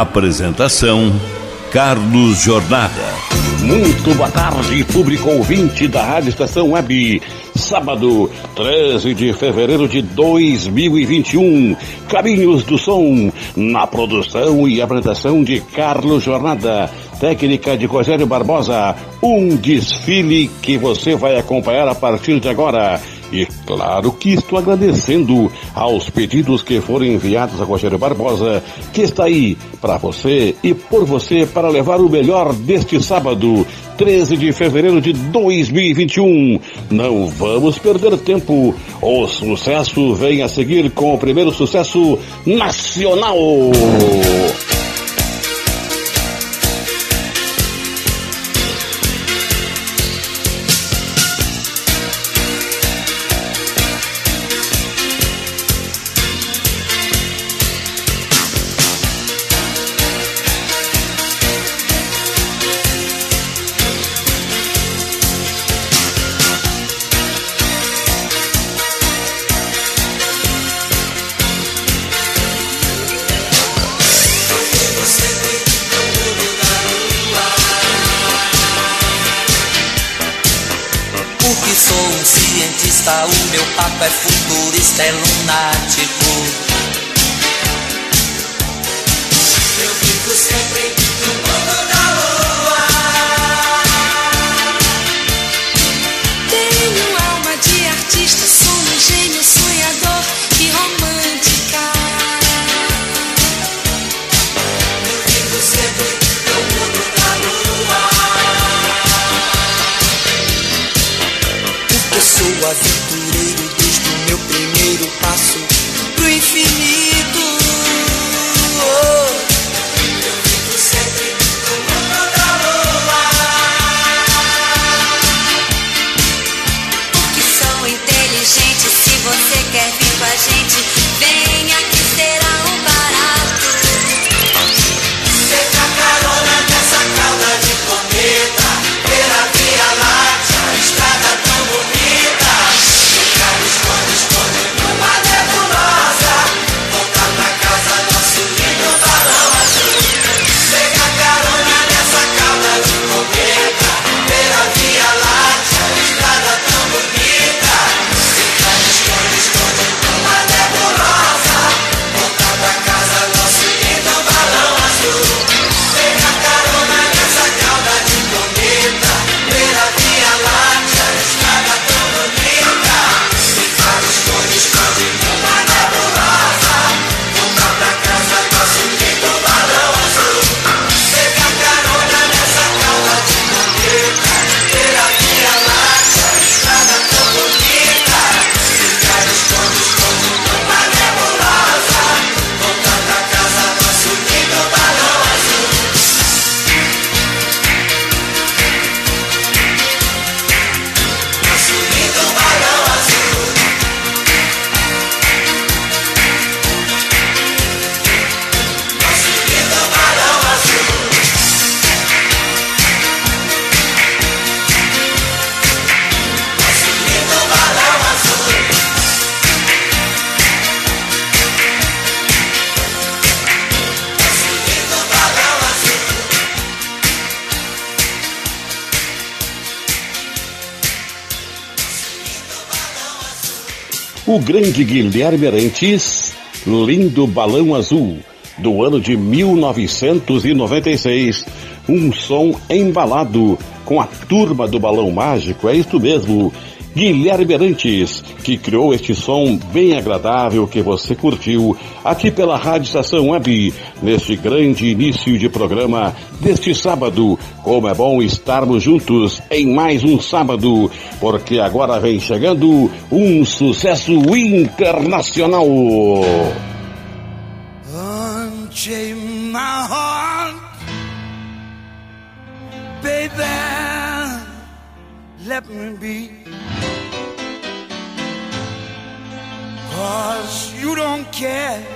Apresentação: Carlos Jornada. Muito boa tarde, público ouvinte da Rádio Estação Web. Sábado, 13 de fevereiro de 2021. Caminhos do Som, na produção e apresentação de Carlos Jornada. Técnica de Rogério Barbosa. Um desfile que você vai acompanhar a partir de agora. E claro que estou agradecendo aos pedidos que foram enviados a Rogério Barbosa, que está aí para você e por você para levar o melhor deste sábado, 13 de fevereiro de 2021. Não vamos perder tempo. O sucesso vem a seguir com o primeiro sucesso nacional. O meu papo é futurista, é lunático. Eu vivo sempre no mundo da lua. Tenho alma de artista, sou um gênio sonhador aventureiro desde o meu primeiro passo pro infinito. Grande Guilherme Arantes, lindo balão azul, do ano de 1996. Um som embalado com a turma do balão mágico, é isto mesmo. Guilherme Arantes, que criou este som bem agradável que você curtiu aqui pela Rádio Estação Web, neste grande início de programa deste sábado. Como é bom estarmos juntos em mais um sábado, porque agora vem chegando um sucesso internacional. Let me be. Cause you don't care.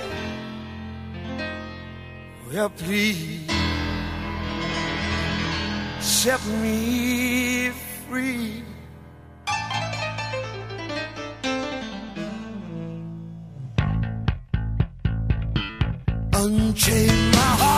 Oh, well, please set me free. Unchain my heart.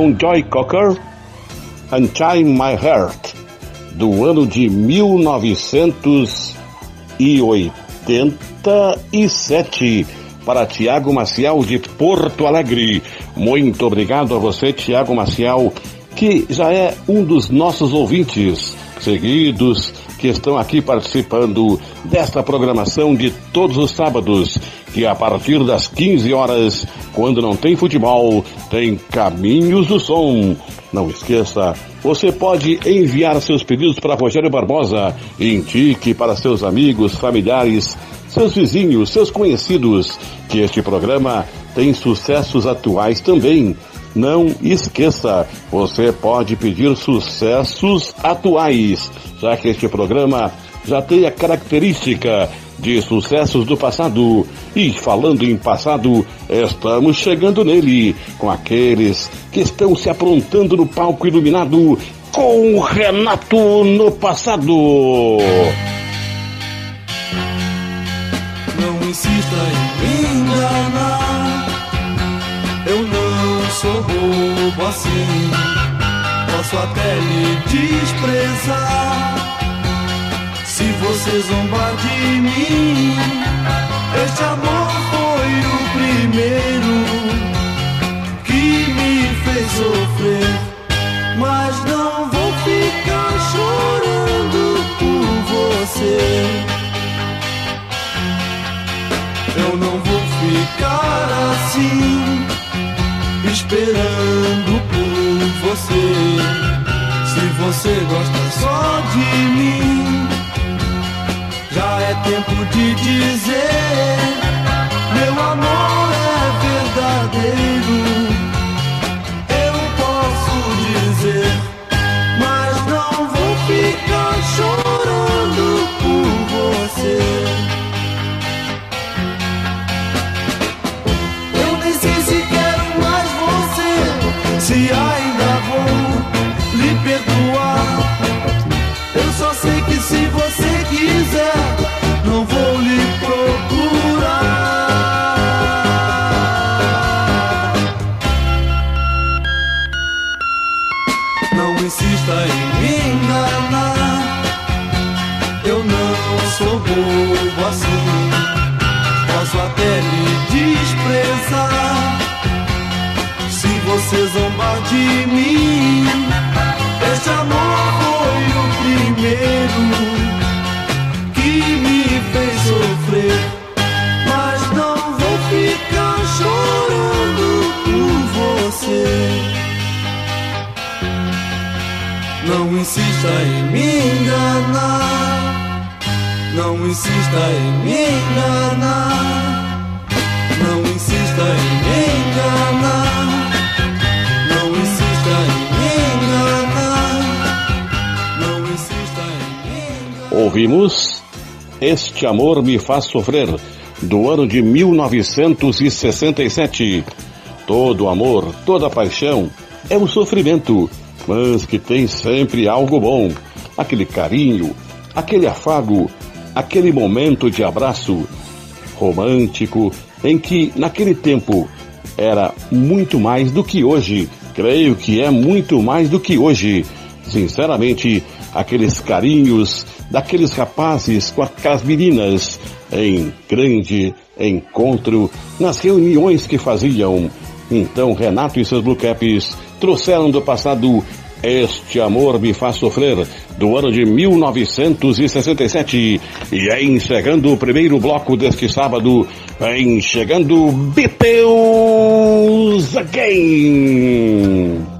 com Joy Cocker, Untie My Heart, do ano de 1987, para Tiago Maciel de Porto Alegre. Muito obrigado a você, Tiago Maciel, que já é um dos nossos ouvintes seguidos que estão aqui participando desta programação de todos os sábados, que a partir das 15 horas quando não tem futebol, tem Caminhos do Som. Não esqueça, você pode enviar seus pedidos para Rogério Barbosa, indique para seus amigos, familiares, seus vizinhos, seus conhecidos, que este programa tem sucessos atuais também. Não esqueça, você pode pedir sucessos atuais, já que este programa já tem a característica de sucessos do passado. E falando em passado, estamos chegando nele, com aqueles que estão se aprontando no palco iluminado com Renato no passado. Não insista em me enganar. Eu não sou bobo assim. Posso até lhe desprezar. Se você zombar de mim, este amor foi o primeiro que me fez sofrer. Mas não vou ficar chorando por você. Eu não vou ficar assim, esperando por você. Se você gosta só de mim, já é tempo de dizer: meu amor é verdadeiro. Eu posso dizer, mas não vou ficar chorando por você. Eu nem sei se quero mais você, se ainda vou lhe perdoar. Eu só sei que se você em me enganar. Eu não sou bobo assim. Posso até lhe desprezar. Se você zombar de mim, Ouvimos Este Amor Me Faz Sofrer, do ano de 1967. Todo amor, toda paixão é um sofrimento, mas que tem sempre algo bom. Aquele carinho, aquele afago, aquele momento de abraço romântico em que, naquele tempo, era muito mais do que hoje. Creio que é muito mais do que hoje. Sinceramente, aqueles carinhos daqueles rapazes com aquelas meninas em grande encontro nas reuniões que faziam. Então Renato e seus Blue Caps trouxeram do passado Este Amor Me Faz Sofrer, do ano de 1967. E aí, encerrando o primeiro bloco deste sábado, vem chegando Beatles Again.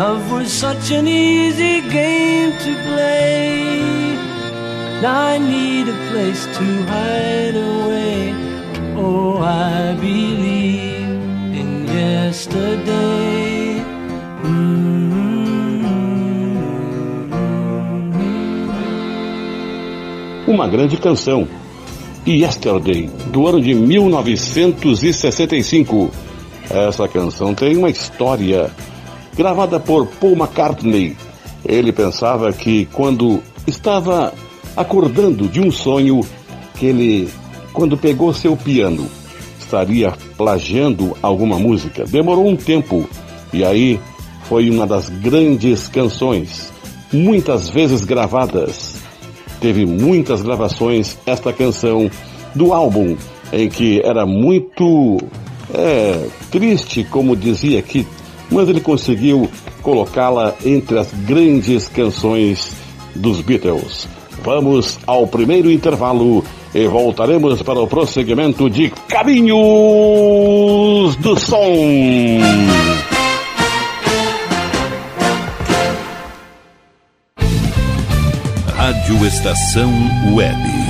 Love was such an easy game to play. I need a place to hide away. Oh, I believe in yesterday. Uma grande canção. Yesterday, do ano de 1965. Essa canção tem uma história gravada por Paul McCartney. Ele pensava que quando estava acordando de um sonho, que ele, quando pegou seu piano, estaria plagiando alguma música. Demorou um tempo e aí foi uma das grandes canções, muitas vezes gravadas. Teve muitas gravações esta canção do álbum em que era muito é, triste, como dizia aqui, mas ele conseguiu colocá-la entre as grandes canções dos Beatles. Vamos ao primeiro intervalo e voltaremos para o prosseguimento de Caminhos do Som. Rádio Estação Web.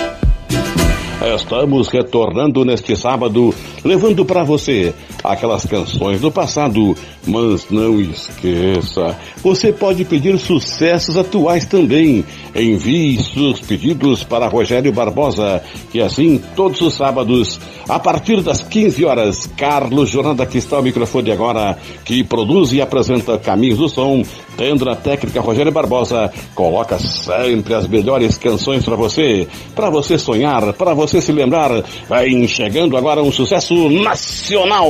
Estamos retornando neste sábado, levando para você aquelas canções do passado, mas não esqueça, você pode pedir sucessos atuais também. Envie seus pedidos para Rogério Barbosa, que assim todos os sábados a partir das 15 horas, Carlos Jornada, que está ao microfone agora, que produz e apresenta Caminhos do Som, tendo na técnica Rogério Barbosa, coloca sempre as melhores canções para você, para você sonhar, para você se lembrar. Vem chegando agora um sucesso nacional.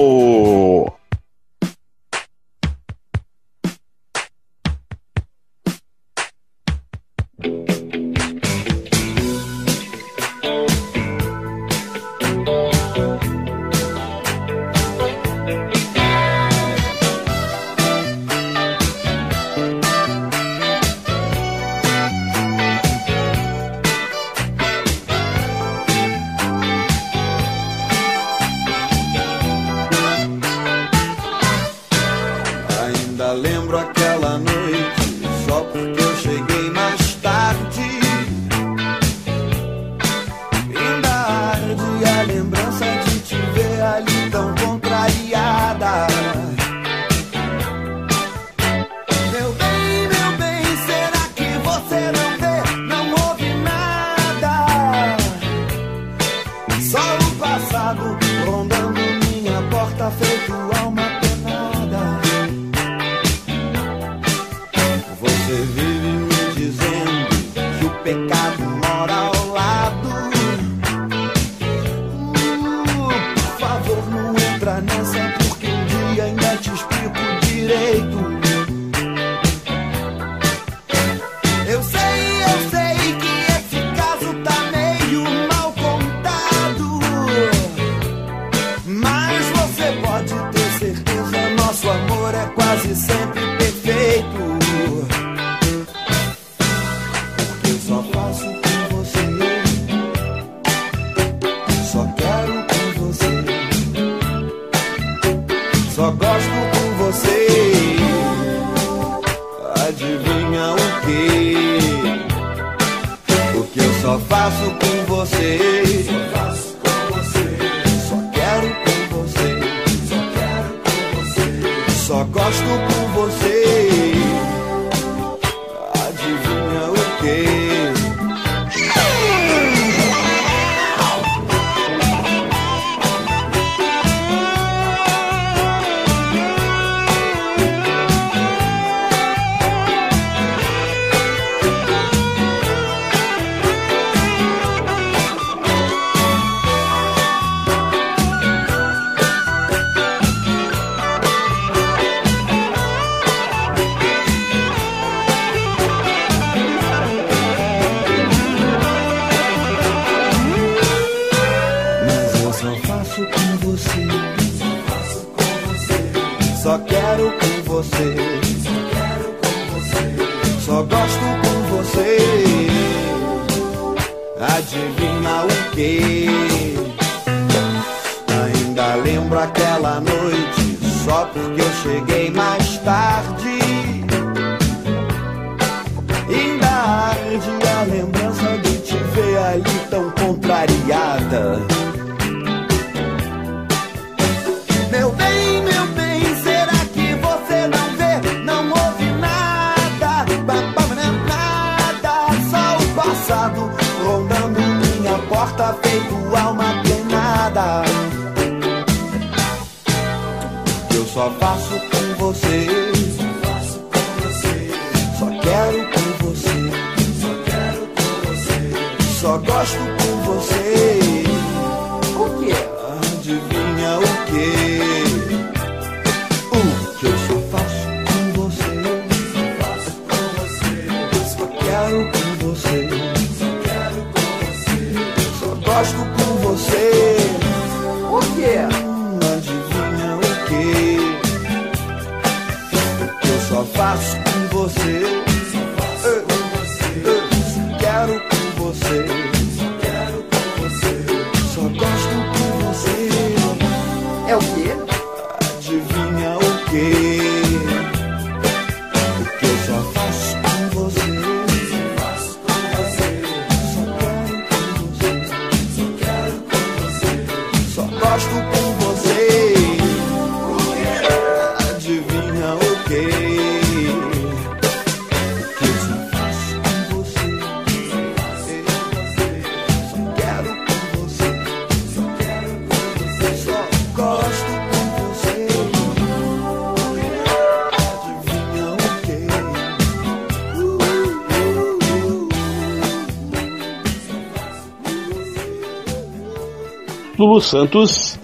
Santos,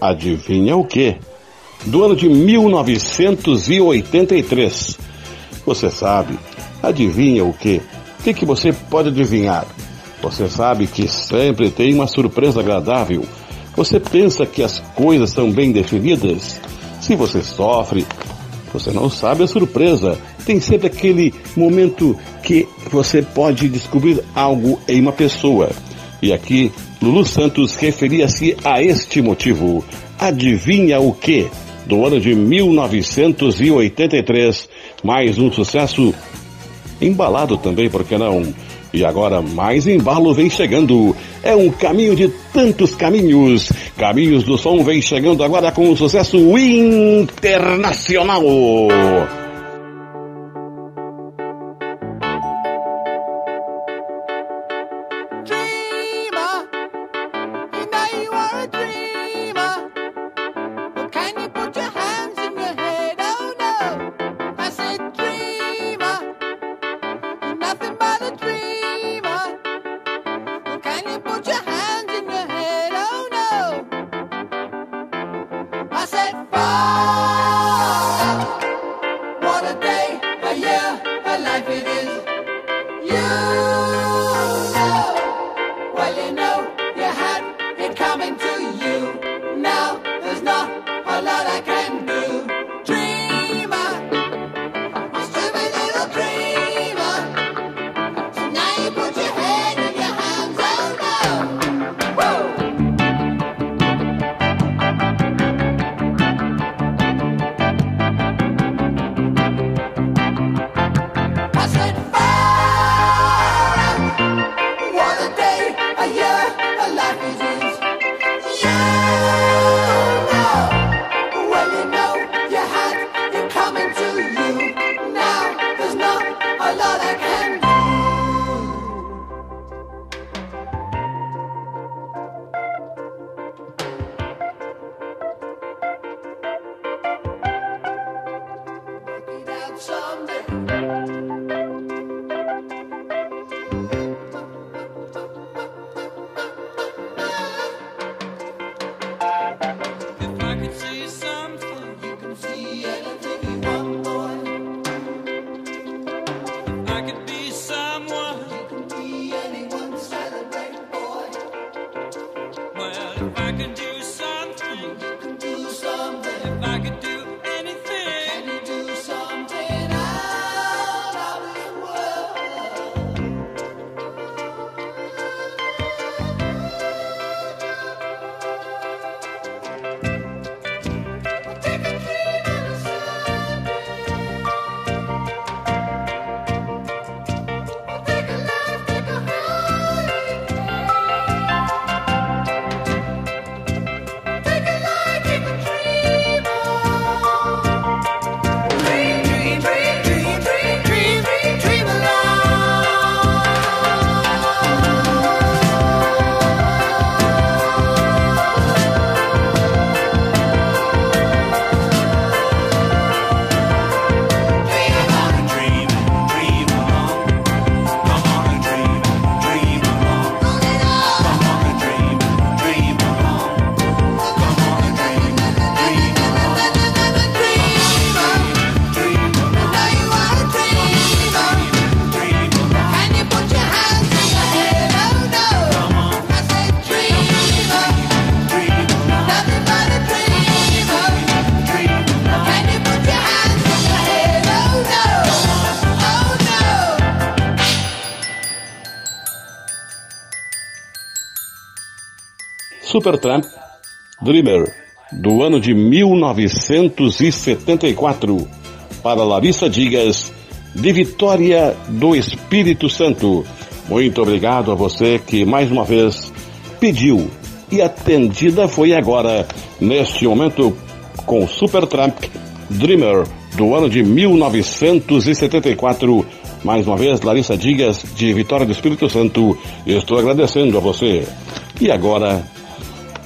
adivinha o quê? Do ano de 1983. Você sabe, adivinha o quê? O que, que você pode adivinhar? Você sabe que sempre tem uma surpresa agradável. Você pensa que as coisas são bem definidas? Se você sofre, você não sabe a surpresa. Tem sempre aquele momento que você pode descobrir algo em uma pessoa. E aqui, Lulu Santos referia-se a este motivo. Adivinha o que? Do ano de 1983, mais um sucesso embalado também, por que não? E agora mais embalo vem chegando. É um caminho de tantos caminhos. Caminhos do Som vem chegando agora com um sucesso internacional. Supertramp Dreamer, do ano de 1974, para Larissa Dias, de Vitória do Espírito Santo. Muito obrigado a você que mais uma vez pediu e atendida foi agora, neste momento, com Supertramp Dreamer, do ano de 1974. Mais uma vez, Larissa Dias, de Vitória do Espírito Santo, estou agradecendo a você. E agora,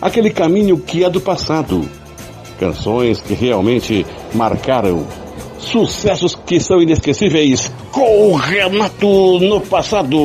aquele caminho que é do passado. Canções que realmente marcaram. Sucessos que são inesquecíveis com o Renato no passado.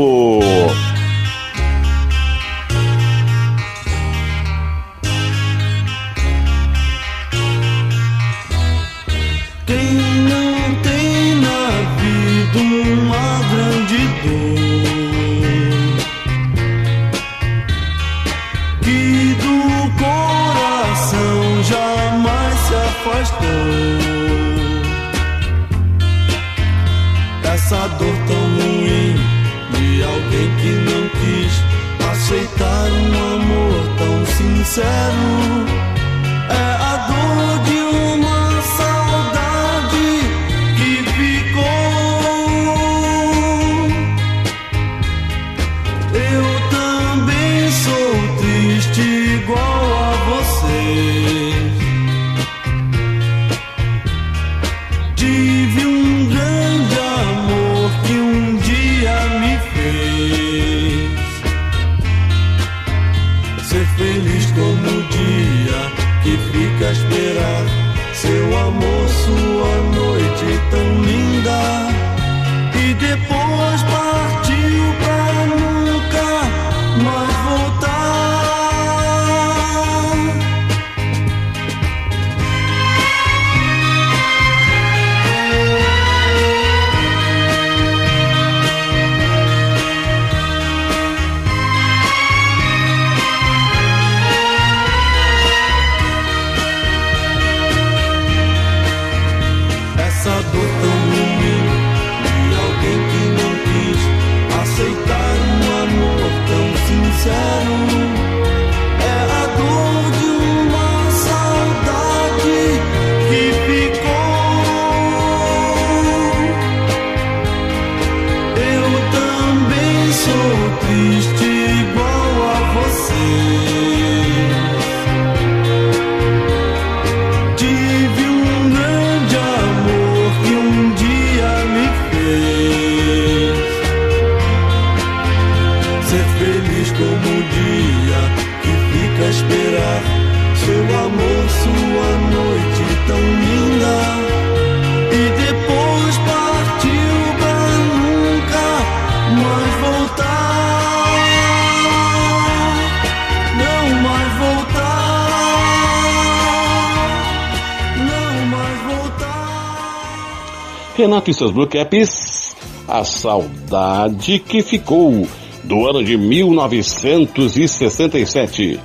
E seus Blue Caps, a saudade que ficou do ano de 1967.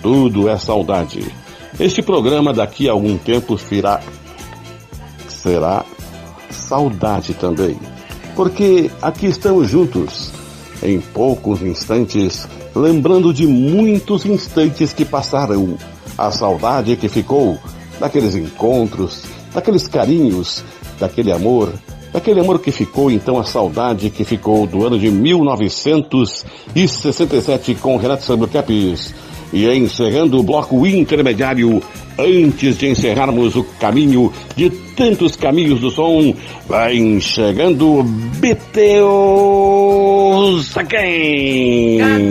Tudo é saudade. Este programa daqui a algum tempo será, será saudade também. Porque aqui estamos juntos, em poucos instantes, lembrando de muitos instantes que passaram. A saudade que ficou daqueles encontros, daqueles carinhos, daquele amor, daquele amor que ficou, então a saudade que ficou do ano de 1967 com Renato Sandro Capes. E encerrando o bloco intermediário, antes de encerrarmos o caminho de tantos caminhos do som, vai chegando Beteus Again.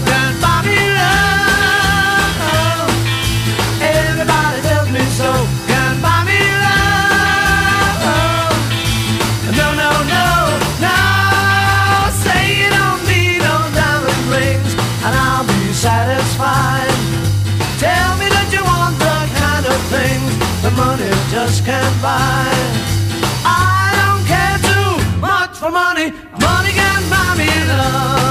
just can't buy. I don't care too much for money. Money can buy me love.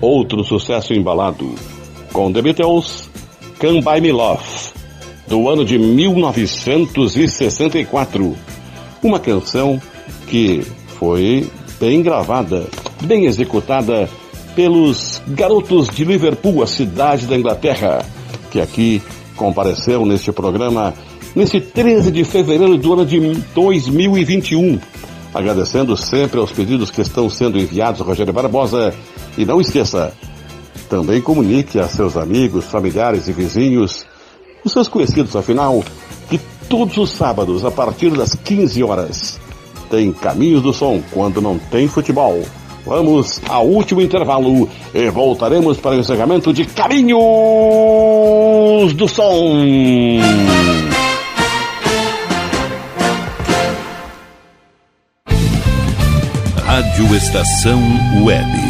Outro sucesso embalado com The Beatles, Come By Me Love, do ano de 1964. Uma canção que foi bem gravada, bem executada pelos garotos de Liverpool, a cidade da Inglaterra, que aqui compareceu neste programa nesse 13 de fevereiro do ano de 2021. Agradecendo sempre aos pedidos que estão sendo enviados, Rogério Barbosa. E não esqueça, também comunique a seus amigos, familiares e vizinhos, os seus conhecidos, afinal, que todos os sábados, a partir das 15 horas, tem Caminhos do Som quando não tem futebol. Vamos ao último intervalo e voltaremos para o encerramento de Caminhos do Som. Rádio Estação Web.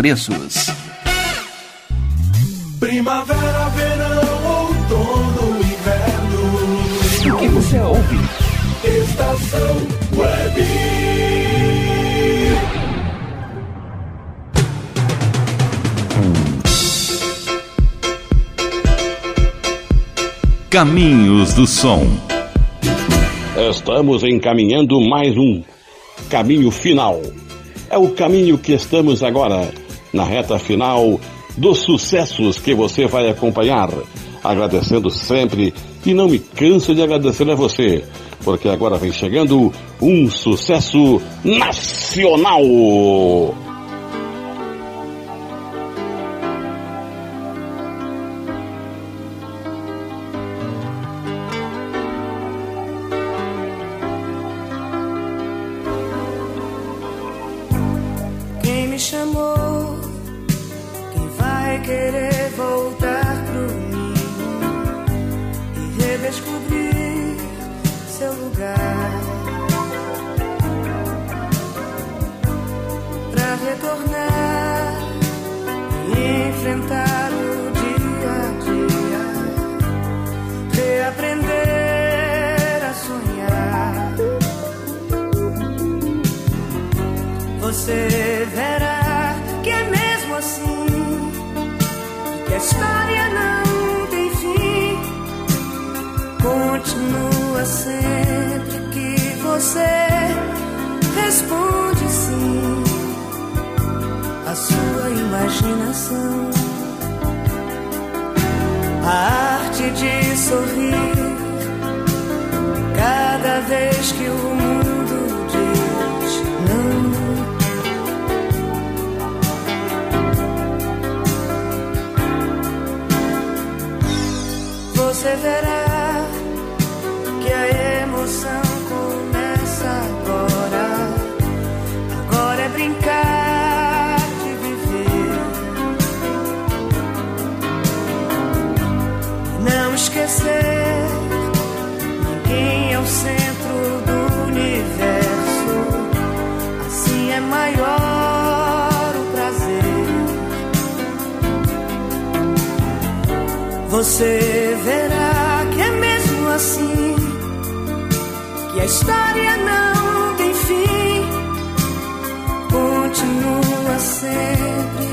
Primavera, verão, outono, inverno. O que você ouve? Estação Web. Caminhos do Som. Estamos encaminhando mais um caminho final. É o caminho que estamos agora, na reta final dos sucessos que você vai acompanhar. Agradecendo sempre e não me canso de agradecer a você, porque agora vem chegando um sucesso nacional. A arte de sorrir. Cada vez que o mundo diz não. Você verá Esquecer, ninguém é o centro do universo. Assim é maior o prazer. Você verá que é mesmo assim que a história não tem fim. Continua sempre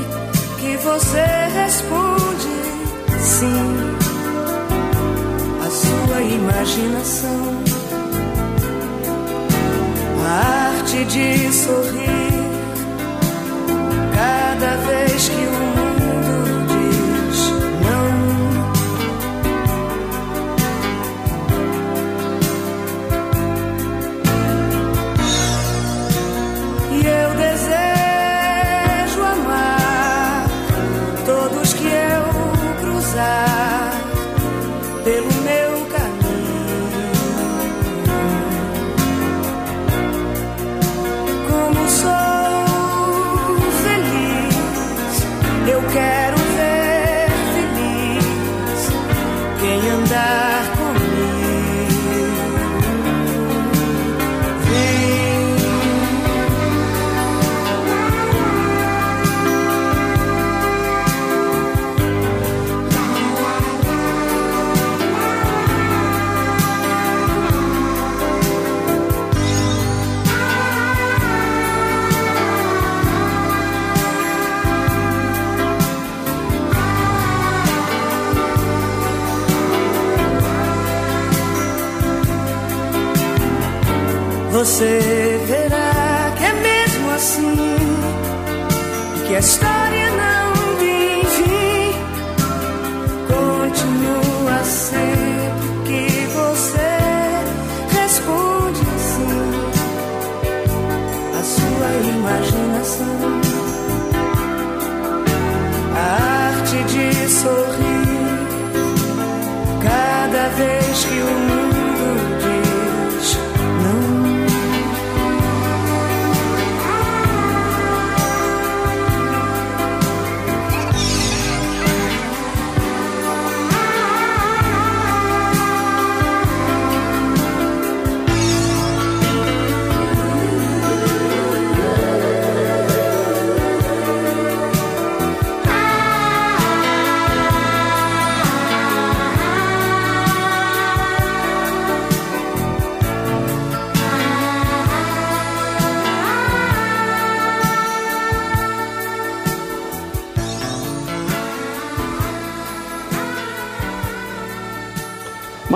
que você responde sim. A imaginação, a arte de sorrir.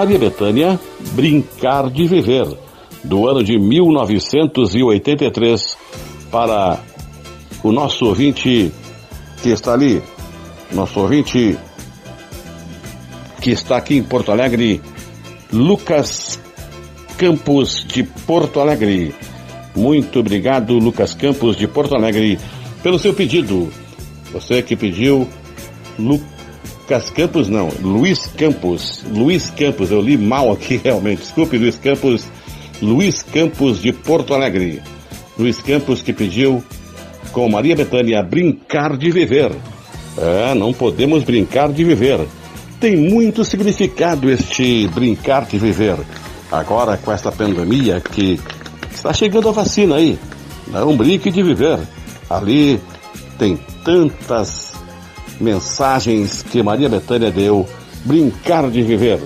Maria Bethânia, Brincar de Viver, do ano de 1983, para o nosso ouvinte que está ali, nosso ouvinte que está aqui em Porto Alegre, Lucas Campos de Porto Alegre. Muito obrigado, Lucas Campos de Porto Alegre, pelo seu pedido. Você que pediu, Lucas Campos, não, Luiz Campos. Luiz Campos, eu li mal aqui realmente. Desculpe, Luiz Campos. Luiz Campos de Porto Alegre. Luiz Campos que pediu com Maria Bethânia brincar de viver. É, não podemos brincar de viver. Tem muito significado este brincar de viver. Agora com esta pandemia que está chegando a vacina aí. Não brinque de viver. Ali tem tantas mensagens que Maria Bethânia deu. Brincar de viver.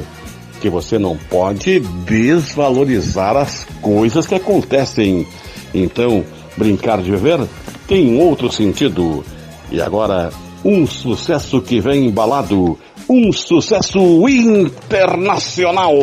Que você não pode desvalorizar as coisas que acontecem. Então, brincar de viver tem outro sentido. E agora, Um sucesso que vem embalado, um sucesso internacional.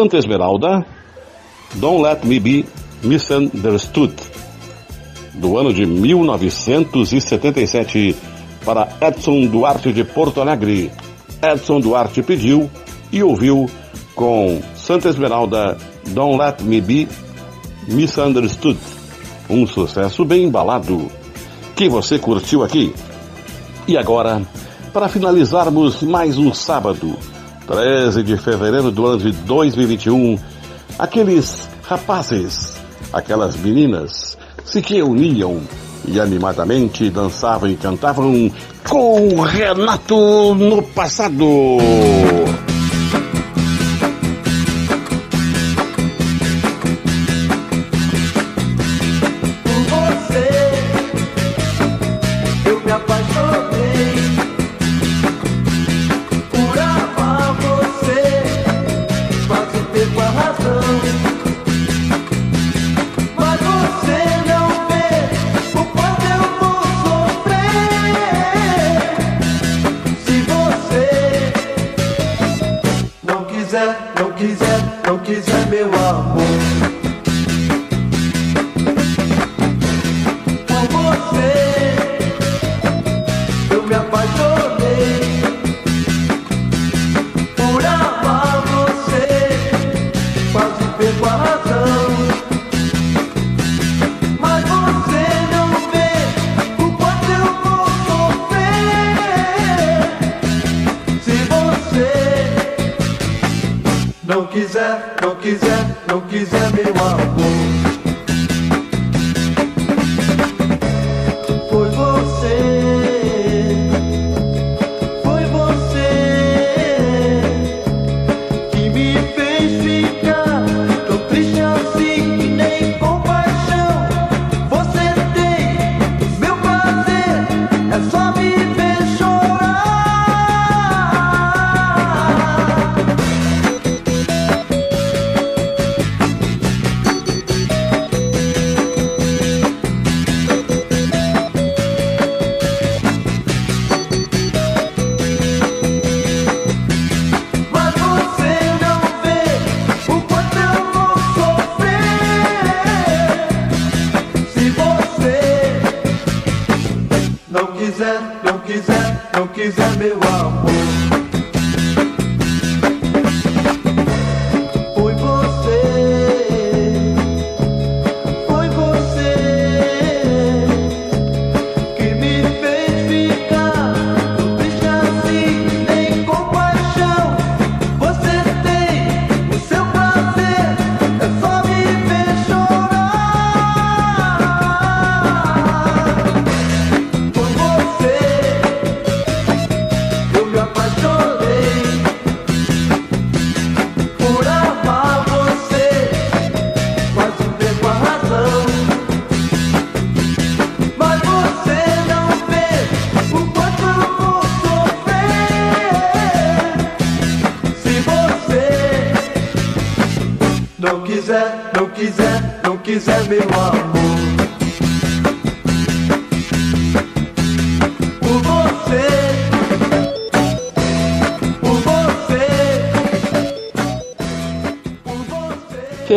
Santa Esmeralda, Don't Let Me Be Misunderstood, do ano de 1977, para Edson Duarte de Porto Alegre. Edson Duarte pediu e ouviu com Santa Esmeralda, Don't Let Me Be Misunderstood, um sucesso bem embalado, que você curtiu aqui. E agora, para finalizarmos mais um sábado, 13 de fevereiro do ano de 2021, aqueles rapazes, aquelas meninas se reuniam e animadamente dançavam e cantavam com Renato no passado.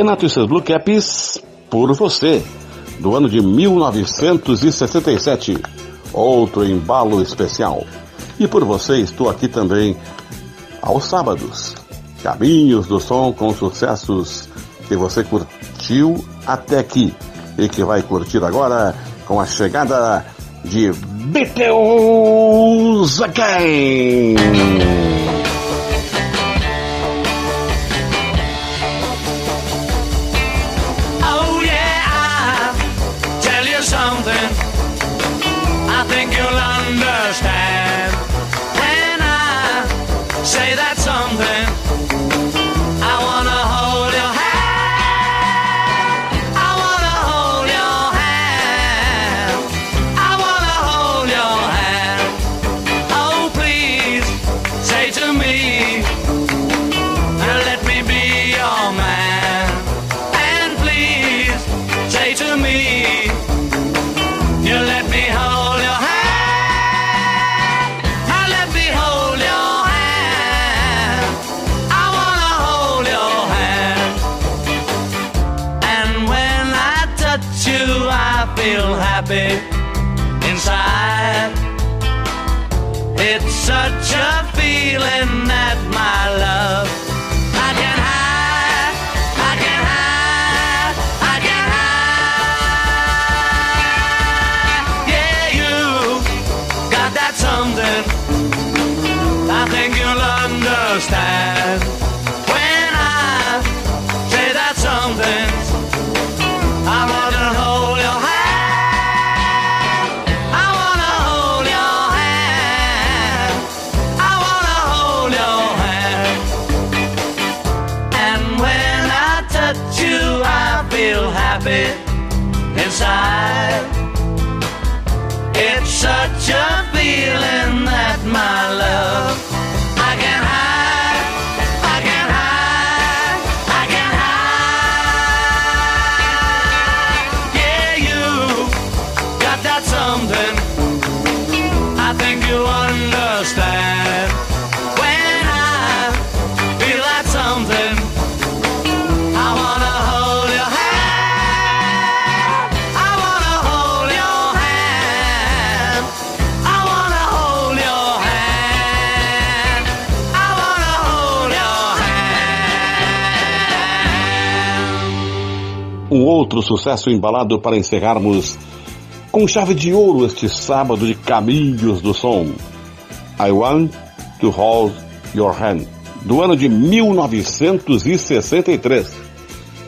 Renato e seus Blue Caps por você, do ano de 1967. Outro embalo especial. E por você estou aqui também aos sábados. Caminhos do som com sucessos que você curtiu até aqui e que vai curtir agora com a chegada de Beatles Again. It's such a feeling that my love outro sucesso embalado para encerrarmos com chave de ouro este sábado de Caminhos do Som. I Want to Hold Your Hand, do ano de 1963.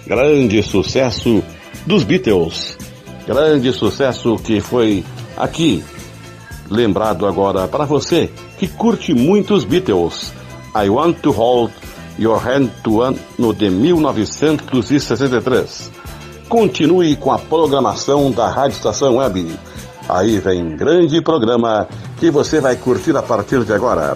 Grande sucesso dos Beatles. Grande sucesso que foi aqui lembrado agora para você que curte muito os Beatles. I Want to Hold Your Hand do ano de 1963. Continue com a programação da Rádio Estação Web. Aí vem grande programa que você vai curtir a partir de agora.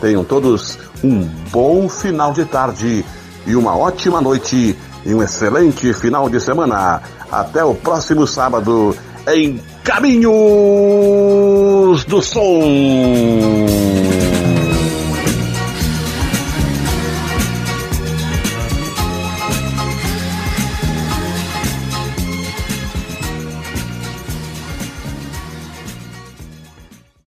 Tenham todos um bom final de tarde e uma ótima noite e um excelente final de semana. Até o próximo sábado em Caminhos do Som.